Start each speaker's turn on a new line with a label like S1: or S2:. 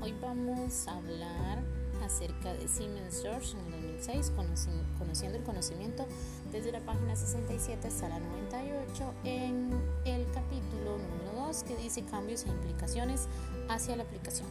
S1: Hoy vamos a hablar acerca de Siemens George en el 2006, conociendo el conocimiento desde la página 67 hasta la 98 en el capítulo número 2 que dice cambios e implicaciones hacia la aplicación.